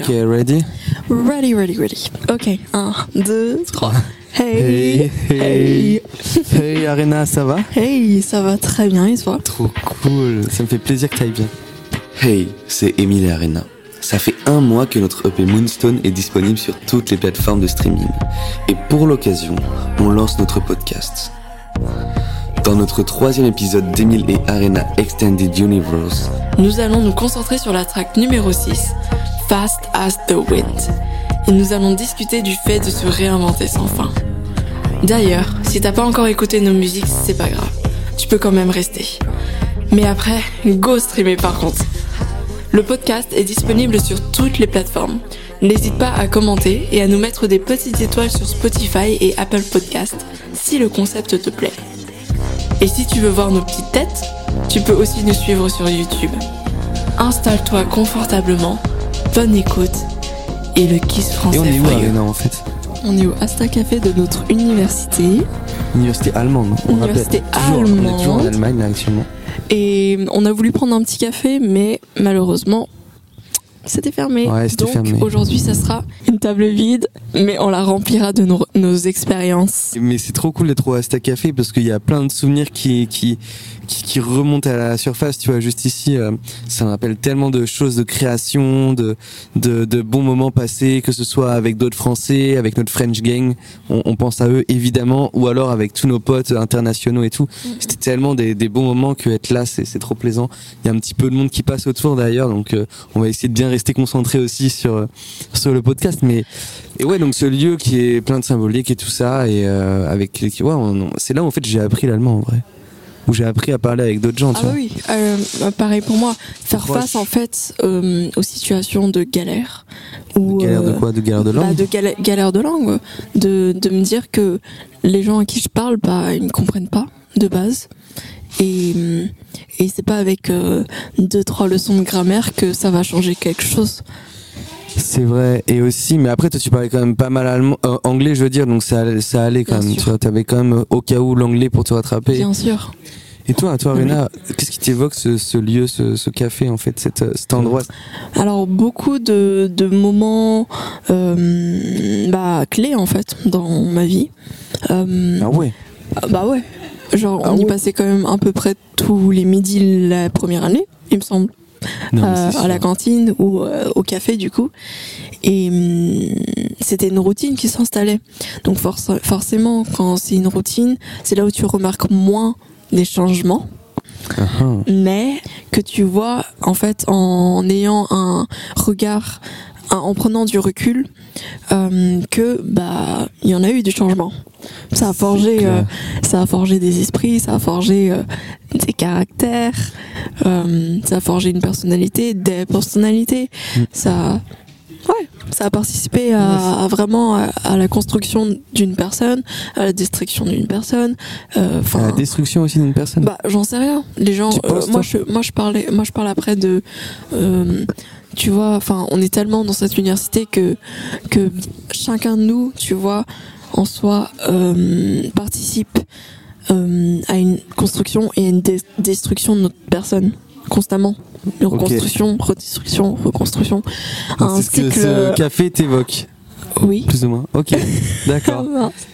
Ok, ready? Ready, ready, ready. Ok, 1, 2, 3. Hey, hey, hey, Arena, ça va? Hey, ça va très bien et toi? Trop cool, ça me fait plaisir que t'ailles bien. Hey, c'est Emile et Arena. Ça fait un mois que notre EP Moonstone est disponible sur toutes les plateformes de streaming. Et pour l'occasion, on lance notre podcast. Dans notre troisième épisode d'Emile et Arena Extended Universe, Nous allons nous concentrer sur la track numéro 6, Fast as the Wind. Et nous allons discuter du fait de se réinventer sans fin. D'ailleurs, si t'as pas encore écouté nos musiques, c'est pas grave. Tu peux quand même rester. Mais après, go streamer par contre. Le podcast est disponible sur toutes les plateformes. N'hésite pas à commenter et à nous mettre des petites étoiles sur Spotify et Apple Podcast si le concept te plaît. Et si tu veux voir nos petites têtes, tu peux aussi nous suivre sur YouTube. Installe-toi confortablement, bonne écoute et le kiss français. Et on est où. Arena, en fait On est au Asta Café de notre université Université allemande, on Université rappelle. Toujours, on est toujours en allemande. Allemagne, là, actuellement. et on a voulu prendre un petit café, mais malheureusement, c'était fermé. Ouais, Donc aujourd'hui, ça sera une table vide, mais on la remplira de nos, nos expériences. Mais c'est trop cool d'être au Asta Café parce qu'il y a plein de souvenirs qui, qui, qui, qui remontent à la surface. Tu vois, juste ici, euh, ça me rappelle tellement de choses de création, de, de, de bons moments passés, que ce soit avec d'autres Français, avec notre French Gang. On, on pense à eux évidemment, ou alors avec tous nos potes internationaux et tout. Mhm. C'était tellement des, des bons moments que être là, c'est trop plaisant. Il y a un petit peu de monde qui passe autour d'ailleurs, donc euh, on va essayer de bien rester concentré aussi sur, euh, sur le podcast. Mais et ouais, donc ce lieu qui est plein de symbolique et tout ça, et euh, avec qui- ouais, c'est là où en fait j'ai appris l'allemand en vrai, où j'ai appris à parler avec d'autres gens. Ah tu vois. oui, euh, bah pareil pour moi. Faire Proche. face en fait euh, aux situations de galère. Ou, Galère de euh, quoi? De galère de bah, langue? de galère, galère de langue, de, de me dire que les gens à qui je parle, bah, ils me comprennent pas de base. Et, et c'est pas avec euh, deux, trois leçons de grammaire que ça va changer quelque chose. C'est vrai. Et aussi, mais après toi tu parlais quand même pas mal allemand, euh, anglais, je veux dire, donc ça, allait- ça allait quand Bien même. sûr. Tu vois, t'avais quand même euh, au cas où l'anglais pour te rattraper. Bien sûr. Et toi, toi, Rena, qu'est-ce qui t'évoque ce, ce lieu, ce, ce café en fait, cet, euh, cet endroit? Alors beaucoup de, de moments euh, bah, clés en fait dans ma vie. Euh, Ah ouais. Ah Bah ouais. Genre, Ah on y passait quand même à peu près tous les midis la première année, il me semble, Non, Euh, à la cantine ou euh, au café du coup. Et hum, c'était une routine qui s'installait. Donc forc- forcément, quand c'est une routine, c'est là où tu remarques moins les changements, ah. mais que tu vois en fait en ayant un regard, en prenant du recul, euh, que bah il y en a eu du changement. Ça a forgé, euh, ça a forgé des esprits, ça a forgé euh, des caractères, euh, ça a forgé une personnalité, des personnalités. Mm. Ça, ouais, ça a participé à, à vraiment à, à la construction d'une personne, à la destruction d'une personne. euh, Enfin, la destruction aussi d'une personne. bah, j'en sais rien. Les gens, euh, moi, je, moi, je parlais, moi, je parle après de, euh, tu vois, enfin, on est tellement dans cette université que, que chacun de nous, tu vois, en soi, euh, participe euh, à une construction et à une dé- destruction de notre personne constamment. Reconstruction, redestruction, reconstruction. C'est ce que ce café t'évoque, Oui. plus ou moins. Ok, d'accord.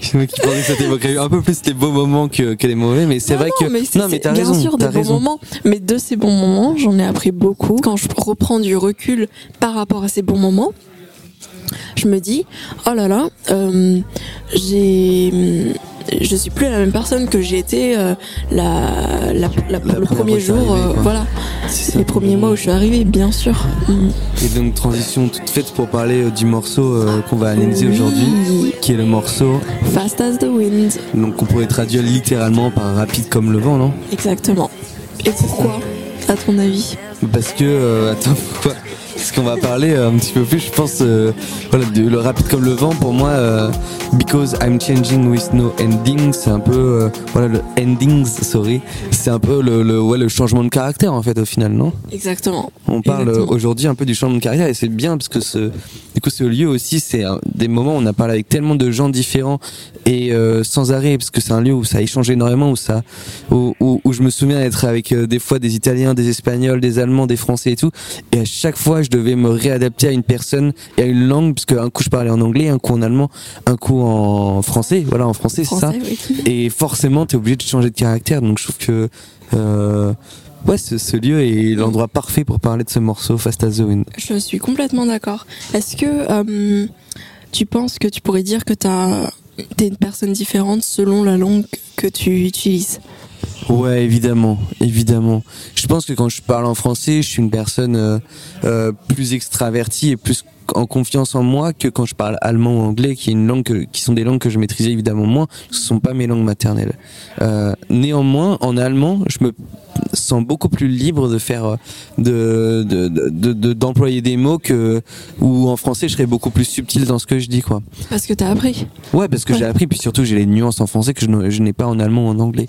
Je me qui pensais que ça t'évoquerait un peu plus les beaux moments que, que les mauvais, mais c'est vrai non, que. mais non, mais t'as bien raison. sûr t'as des bons raison. moments, mais de ces bons moments, j'en ai appris beaucoup. Quand je reprends du recul par rapport à ces bons moments, je me dis, oh là là, euh, j'ai, je suis plus la même personne que j'ai été euh, la, la- la- La le premier jour, euh, voilà, les premiers mois où je suis arrivée, bien sûr. Mm. Et donc, transition toute faite pour parler euh, du morceau qu'on va analyser Oui. aujourd'hui, qui est le morceau, Fast as the wind, donc qu'on pourrait traduire littéralement par rapide comme le vent, non? Exactement. Et pourquoi, à ton avis? Parce que, attends, pourquoi Parce qu'on va parler euh, un petit peu plus, je pense, euh, voilà, de le rapide comme le vent. Pour moi, euh, because I'm changing with no ending, c'est un peu, euh, voilà, le endings, sorry, c'est un peu le, le, ouais, le changement de caractère en fait au final, non? Exactement. On parle euh, aujourd'hui un peu du changement de caractère et c'est bien parce que ce, du coup, ce lieu aussi, c'est des moments où on a parlé avec tellement de gens différents et sans arrêt parce que c'est un lieu où ça a échangé énormément, où ça, où, où, où je me souviens d'être avec des fois des Italiens, des Espagnols, des Allemands, des Français et tout, et à chaque fois je devais me réadapter à une personne et à une langue, parce qu'un coup je parlais en anglais, un coup en allemand, un coup en français. Voilà, en français, c'est ça. Et forcément, tu es obligé de changer de caractère. Donc je trouve que euh, ouais, ce, lieu est l'endroit parfait pour parler de ce morceau Fast as the Wind. Je suis complètement d'accord. Est-ce que euh, tu penses que tu pourrais dire que tu es une personne différente selon la langue que tu utilises? Ouais, évidemment, évidemment. Je pense que quand je parle en français, je suis une personne euh, euh, plus extravertie et plus en confiance en moi que quand je parle allemand ou anglais, qui est une langue qui sont des langues que je maîtrisais évidemment moins. Ce sont pas mes langues maternelles. Euh, néanmoins, en allemand, je me sens beaucoup plus libre de faire euh, de d'employer de, de, des mots que ou en français je serais beaucoup plus subtil dans ce que je dis quoi. Parce que t'as appris. Ouais parce que j'ai appris puis surtout j'ai les nuances en français que je n'ai pas en allemand ou en anglais.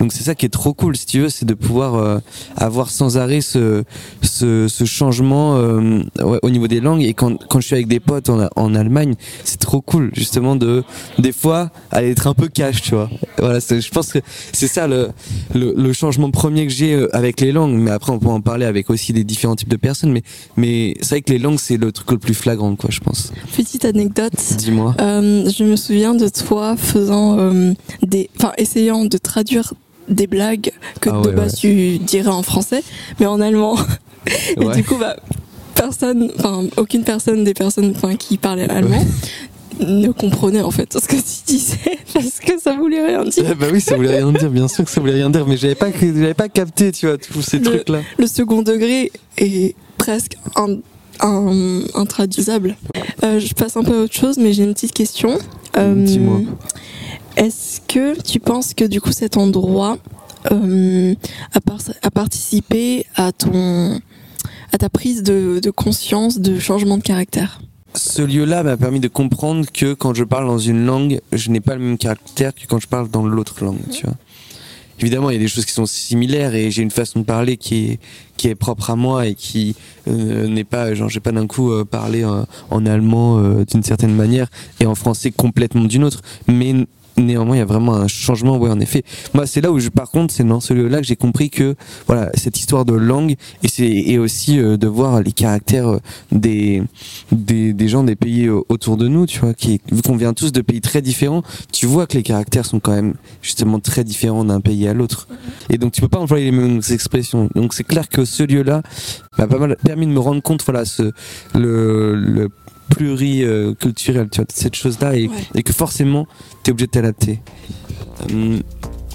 Donc c'est ça qui est trop cool si tu veux c'est de pouvoir euh, avoir sans arrêt ce ce, ce changement euh, ouais, au niveau des langues. Et quand quand je suis avec des potes en, en Allemagne c'est trop cool justement de des fois aller être un peu cash tu vois. Voilà je pense que c'est ça le, le le changement premier que j'ai euh, avec les langues, mais après on peut en parler avec aussi des différents types de personnes, mais, mais c'est vrai que les langues c'est le truc le plus flagrant, quoi, je pense. Petite anecdote. Dis-moi. Euh, je me souviens de toi faisant euh, des, enfin essayant de traduire des blagues que ah de base tu dirais en français, mais en allemand. Et du coup, bah, personne, enfin aucune personne des personnes, qui parlaient allemand ne comprenait en fait ce que tu disais parce que ça voulait rien dire. Bah oui, ça voulait rien dire, bien sûr que ça voulait rien dire, mais j'avais pas, j'avais pas capté, tu vois, tous ces trucs-là. Le second degré est presque un, un, intraduisable. Euh, je passe un peu à autre chose, mais j'ai une petite question. Euh, Dis-moi. Est-ce que tu penses que du coup cet endroit euh, a, a, participé à ton à ta prise de, de conscience de changement de caractère? Ce lieu-là m'a permis de comprendre que quand je parle dans une langue, je n'ai pas le même caractère que quand je parle dans l'autre langue, tu vois. Évidemment, il y a des choses qui sont similaires et j'ai une façon de parler qui est qui est propre à moi et qui euh, n'est pas genre j'ai pas d'un coup euh, parlé euh, en allemand d'une certaine manière et en français complètement d'une autre, mais néanmoins il y a vraiment un changement ouais en effet. Moi c'est là où je par contre c'est dans ce lieu là que j'ai compris que voilà cette histoire de langue et c'est et aussi euh, de voir les caractères euh, des, des, des gens des pays euh, autour de nous tu vois qui vu qu'on vient tous de pays très différents tu vois que les caractères sont quand même justement très différents d'un pays à l'autre. Et donc tu peux pas employer les mêmes expressions. Donc c'est clair que ce lieu là m'a pas mal permis de me rendre compte voilà ce le, le pluriculturel, tu vois, cette chose-là, et, et, que forcément, tu es obligé de t'adapter. Euh,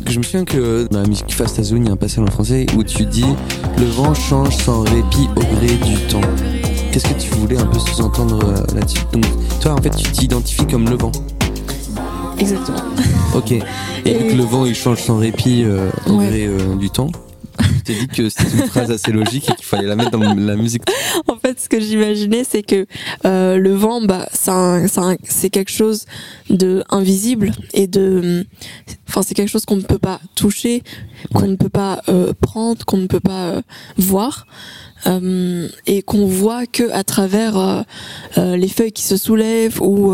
je me souviens que dans la musique Fast as il y a un passage en français où tu dis Le vent change sans répit au gré du temps. Qu'est-ce que tu voulais un peu sous-entendre euh, là-dessus? Donc, toi, en fait, tu t'identifies comme le vent. Exactement. Ok. Et, vu que le vent il change sans répit euh, au gré du temps, t'ai dit que c'était une phrase assez logique et qu'il fallait la mettre dans la musique. En fait, ce que j'imaginais, c'est que euh, le vent, bah, c'est quelque chose de invisible et de, enfin, c'est quelque chose qu'on ne peut pas toucher, qu'on ne peut pas euh, prendre, qu'on ne peut pas euh, voir. Euh, et qu'on voit que à travers euh, euh, les feuilles qui se soulèvent ou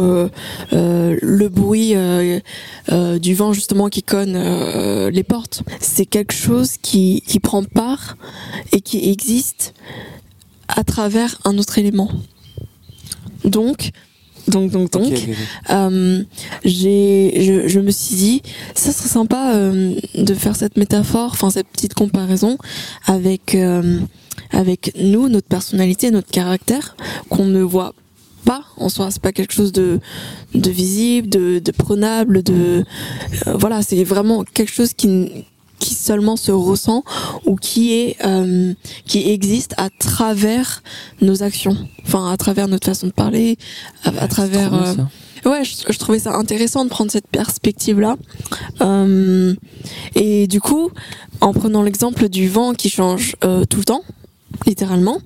le bruit du vent justement qui conne les portes. C'est quelque chose qui, qui prend part et qui existe à travers un autre élément. Donc, donc, donc, donc, j'ai, je, je, me suis dit, ça serait sympa de faire cette métaphore, enfin cette petite comparaison avec avec nous, notre personnalité, notre caractère, qu'on ne voit pas en soi. C'est pas quelque chose de, de visible, de, de prenable, de euh, voilà, c'est vraiment quelque chose qui qui seulement se ressent ou qui est euh, qui existe à travers nos actions. Enfin à travers notre façon de parler à, travers euh, ouais je, je, trouvais ça intéressant de prendre cette perspective là euh, et du coup en prenant l'exemple du vent qui change euh, tout le temps littéralement.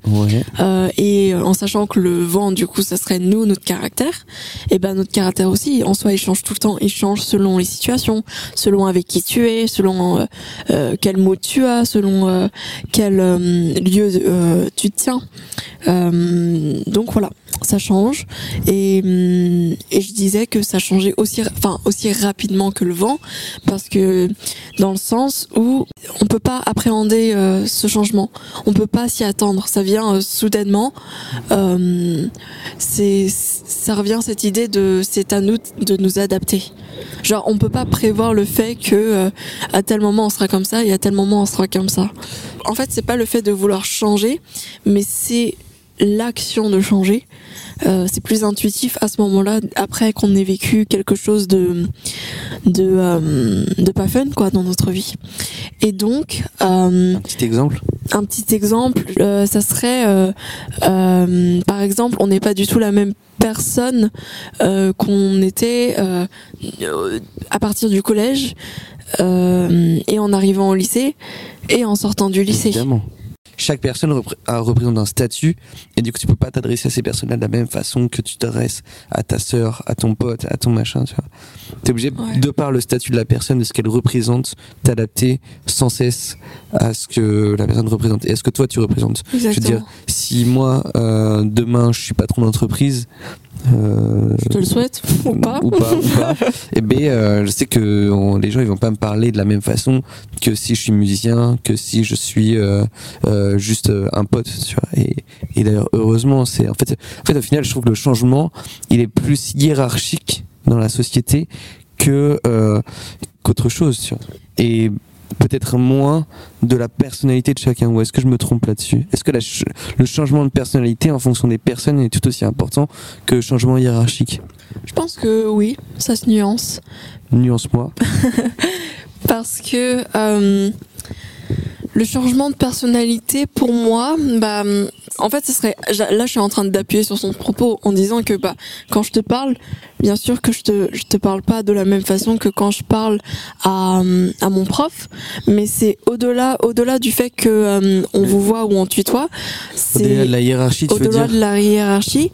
Euh, et en sachant que le vent, du coup, ça serait nous, notre caractère. Et ben notre caractère aussi, en soi, il change tout le temps. Il change selon les situations, selon avec qui tu es, selon euh, euh quel mot tu as, selon euh, quel euh, lieu tu tiens. donc voilà. Ça change. Et, hum, et je disais que ça changeait aussi, enfin, aussi rapidement que le vent, parce que dans le sens où on peut pas appréhender euh, ce changement, on peut pas s'y attendre. Ça vient euh, soudainement. Euh, c'est, ça revient cette idée de c'est à nous de nous adapter. Genre, on peut pas prévoir le fait que euh, à tel moment on sera comme ça et à tel moment on sera comme ça. En fait, c'est pas le fait de vouloir changer, mais c'est l'action de changer. Euh, c'est plus intuitif à ce moment-là, après qu'on ait vécu quelque chose de de euh, de pas fun quoi dans notre vie. Et donc, euh, Un petit exemple un petit exemple, ça serait, par exemple, on n'est pas du tout la même personne qu'on était à partir du collège et en arrivant au lycée et en sortant du lycée. Évidemment. Chaque personne repré- a- représente un statut et du coup tu peux pas t'adresser à ces personnes-là de la même façon que tu t'adresses à ta sœur, à ton pote, à ton machin, tu vois. T'es obligé, Ouais. de par le statut de la personne, de ce qu'elle représente, t'adapter sans cesse à ce que la personne représente et à ce que toi tu représentes. Je veux Exactement. dire, si moi, euh, demain, je suis patron d'entreprise, euh, Je te le souhaite ou pas. ou pas, ou pas, eh ben, euh, je sais que on- les gens ils vont pas me parler de la même façon que si je suis musicien, que si je suis euh, euh, juste euh, un pote, tu vois. Et, et d'ailleurs, heureusement, c'est en fait, en fait, au final, je trouve que le changement, il est plus hiérarchique dans la société que euh, qu'autre chose, tu vois. Et peut-être moins de la personnalité de chacun. Ou est-ce que je me trompe là-dessus? Est-ce que la ch- le changement de personnalité en fonction des personnes est tout aussi important que le changement hiérarchique? Je pense que oui, ça se nuance. Nuance-moi. parce que euh, le changement de personnalité pour moi bah en fait ce serait là je suis en train d'appuyer sur son propos en disant que bah quand je te parle bien sûr que je te je te parle pas de la même façon que quand je parle à à mon prof mais c'est au-delà au-delà du fait que euh, on vous voit ou on tutoie Au-delà c'est de la hiérarchie, au-delà de la hiérarchie,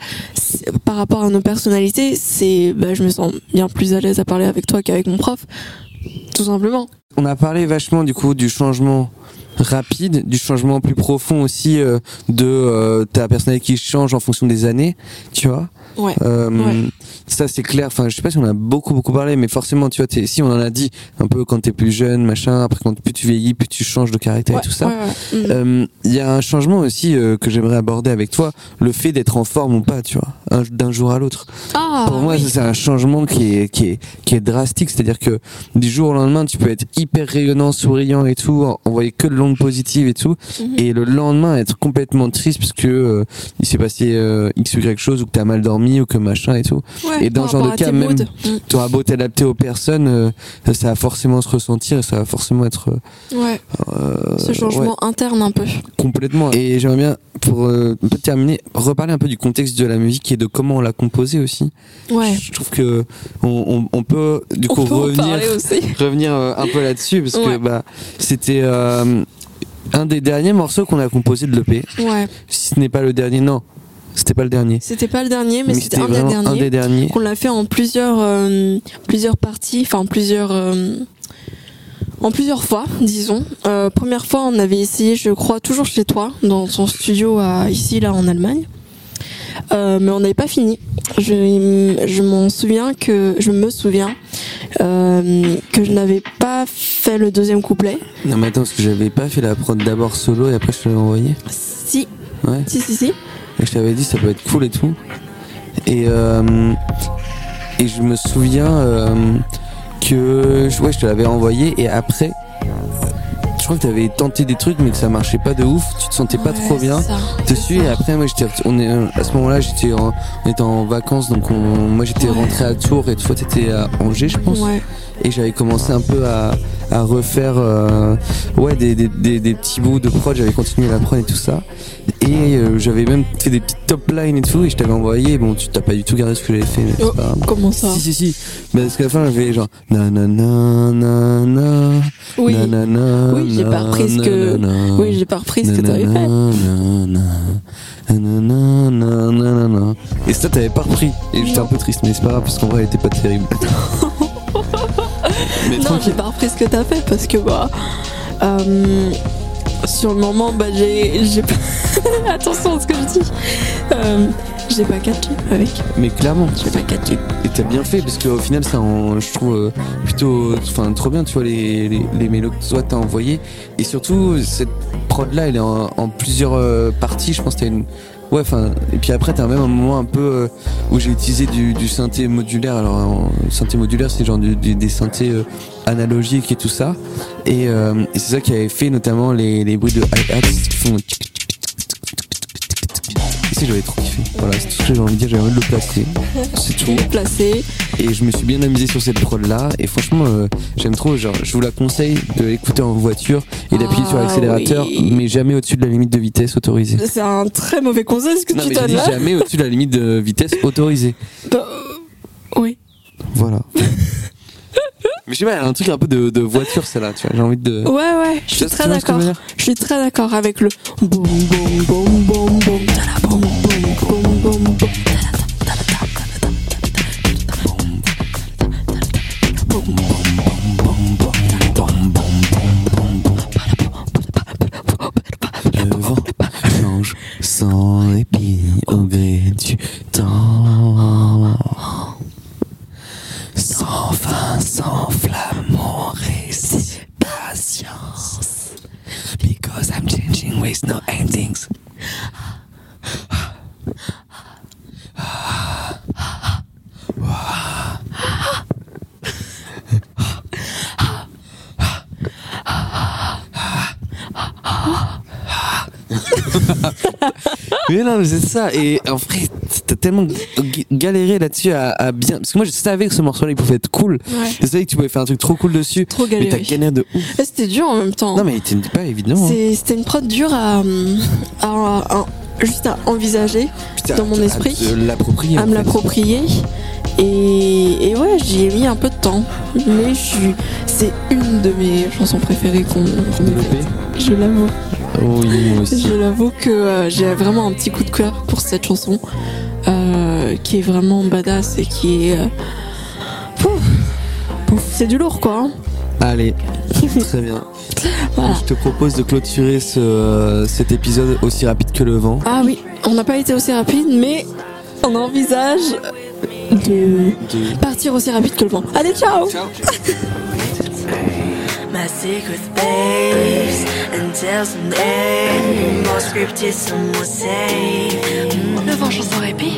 par rapport à nos personnalités, c'est, bah, je me sens bien plus à l'aise à parler avec toi qu'avec mon prof, tout simplement. On a parlé vachement du coup du changement rapide, du changement plus profond aussi euh, de euh, ta personnalité qui change en fonction des années, tu vois. Ouais. Euh, Ouais. Ça c'est clair. Enfin, je sais pas si on a beaucoup beaucoup parlé, mais forcément, tu vois, t'es- si on en a dit un peu quand t'es plus jeune, machin. Après, quand plus tu vieillis, plus tu changes de caractère et tout ça. Ouais. Mhm. Euh, Il y a un changement aussi euh, que j'aimerais aborder avec toi, le fait d'être en forme ou pas, tu vois, un- d'un jour à l'autre. ah, Pour moi, oui. c'est un changement qui est, qui est, qui est drastique. C'est-à-dire que du jour au lendemain, tu peux être hyper rayonnant, souriant et tout, en- envoyer que de l'onde positive et tout, Mhm. et le lendemain être complètement triste parce que euh, il s'est passé x ou quelque chose ou que t'as mal dormi ou que machin et tout. Ouais, et dans ce genre de cas, même- moods. Mhm. Tu auras beau t'adapter aux personnes, euh, ça va forcément se ressentir, et ça va forcément être Ouais, euh, ce changement ouais, interne un peu. complètement. Et j'aimerais bien, pour euh, un peu terminer, reparler un peu du contexte de la musique et de comment on l'a composée aussi. Ouais. Je trouve que on, on, on peut du coup peut revenir, revenir euh, un peu là-dessus parce que bah c'était euh, un des derniers morceaux qu'on a composé de l'EP. Ouais. Si ce n'est pas le dernier, non, c'était pas le dernier. C'était pas le dernier, mais, Mais c'était un des un derniers. des derniers. qu'on l'a fait en plusieurs euh, plusieurs parties, enfin plusieurs euh, en plusieurs fois, disons. Euh, première fois, on avait essayé, je crois, toujours chez toi, dans son studio à, ici là en Allemagne. Euh, mais on n'avait pas fini. Je, je m'en souviens que je me souviens euh, que je n'avais pas fait le deuxième couplet. Non mais attends, parce que j'avais pas fait la prod d'abord solo et après je te l'ai envoyé. Si, Ouais. si, si, si. Et je t'avais dit ça peut être cool et tout. Et euh, et je me souviens euh, que ouais, je te l'avais envoyé et après je crois que t'avais tenté des trucs mais que ça marchait pas de ouf, tu te sentais pas Ouais, trop bien ça, dessus et après moi j'étais on est à ce moment-là j'étais en, on était en vacances donc on, moi j'étais Ouais. rentré à Tours et toi t'étais à Angers je pense Ouais. Et j'avais commencé un peu à, à refaire euh, ouais des, des, des, des petits bouts de prod j'avais continué la prod et tout ça et euh, j'avais même fait des petites top lines et tout et je t'avais envoyé bon tu t'as pas du tout gardé ce que j'avais fait mais Oh, pas. Comment ça? Si si si mais parce qu'à la fin j'avais genre na na na na na Oui. na na na Oui, j'ai pas repris ce que-. Oui, j'ai pas repris ce que t'avais fait. Nanana, nanana, nanana, nanana. Et ça, t'avais pas repris. Et j'étais un peu triste, mais c'est pas grave parce qu'en vrai, elle était pas terrible. mais Non, j'ai pas repris ce que t'as fait parce que bah euh, sur le moment bah j'ai pas- attention à ce que je dis. Euh, J'ai pas catché avec. Mais clairement. J'ai pas catché. Et t'as bien fait parce qu'au final, ça, en, je trouve euh, plutôt, enfin, trop bien, tu vois, les, les, les mélos que toi t'as envoyé. Et surtout, cette prod là, elle est en, en plusieurs parties. Je pense que t'as une. Ouais, enfin, et puis après, t'as même un moment un peu euh, où j'ai utilisé du, du synthé modulaire. Alors, synthé modulaire, c'est genre du, du- des synthés euh, analogiques et tout ça. Et, euh, et c'est ça qui avait fait notamment les, les bruits de hi-hats qui font. J'avais trop kiffé. Voilà, c'est tout ce que j'ai envie de dire. J'avais envie de le placer. C'est tout. Placé. Et je me suis bien amusé sur cette prod là. Et franchement, euh, j'aime trop. Genre, je vous la conseille de l'écouter en voiture et d'appuyer sur Ah l'accélérateur, oui. mais jamais au-dessus de la limite de vitesse autorisée. C'est un très mauvais conseil ce que Non, tu dis là. jamais au-dessus de la limite de vitesse autorisée. Bah, euh, oui. Voilà. mais je sais pas, elle a un truc un peu de, de voiture, celle-là, tu vois. J'ai envie de. Ouais, ouais, je suis très d'accord. Je suis très d'accord avec le boum boum boum tala boum Mais non, mais c'est ça. Et en vrai, t'as tellement galéré là-dessus à, à bien. Parce que moi, je savais que ce morceau-là, il pouvait être cool. Ouais. Je savais que tu pouvais faire un truc trop cool dessus. Trop Mais t'as galéré. galéré de ouf. Et C'était dur en même temps. Non, mais il était pas évident. hein. C'était une prod dure à, à- à- juste à envisager, Putain, dans mon à- esprit, À l'approprier. en me fait. Et, et ouais, j'y ai mis un peu de temps. Mais je suis, c'est une de mes chansons préférées qu'on faites. Je l'avoue. Oh oui, moi aussi. Je l'avoue que euh, j'ai vraiment un petit coup de cœur pour cette chanson, euh, qui est vraiment badass et qui est. euh, pouf, pouf, c'est du lourd quoi. hein. Allez, très bien. Voilà. Je te propose de clôturer ce, cet épisode aussi rapide que le vent. Ah oui, on n'a pas été aussi rapide, mais on envisage de De- partir aussi rapide que le vent. Allez, ciao. My secret space until someday more scripted some will say Le vent chanson répit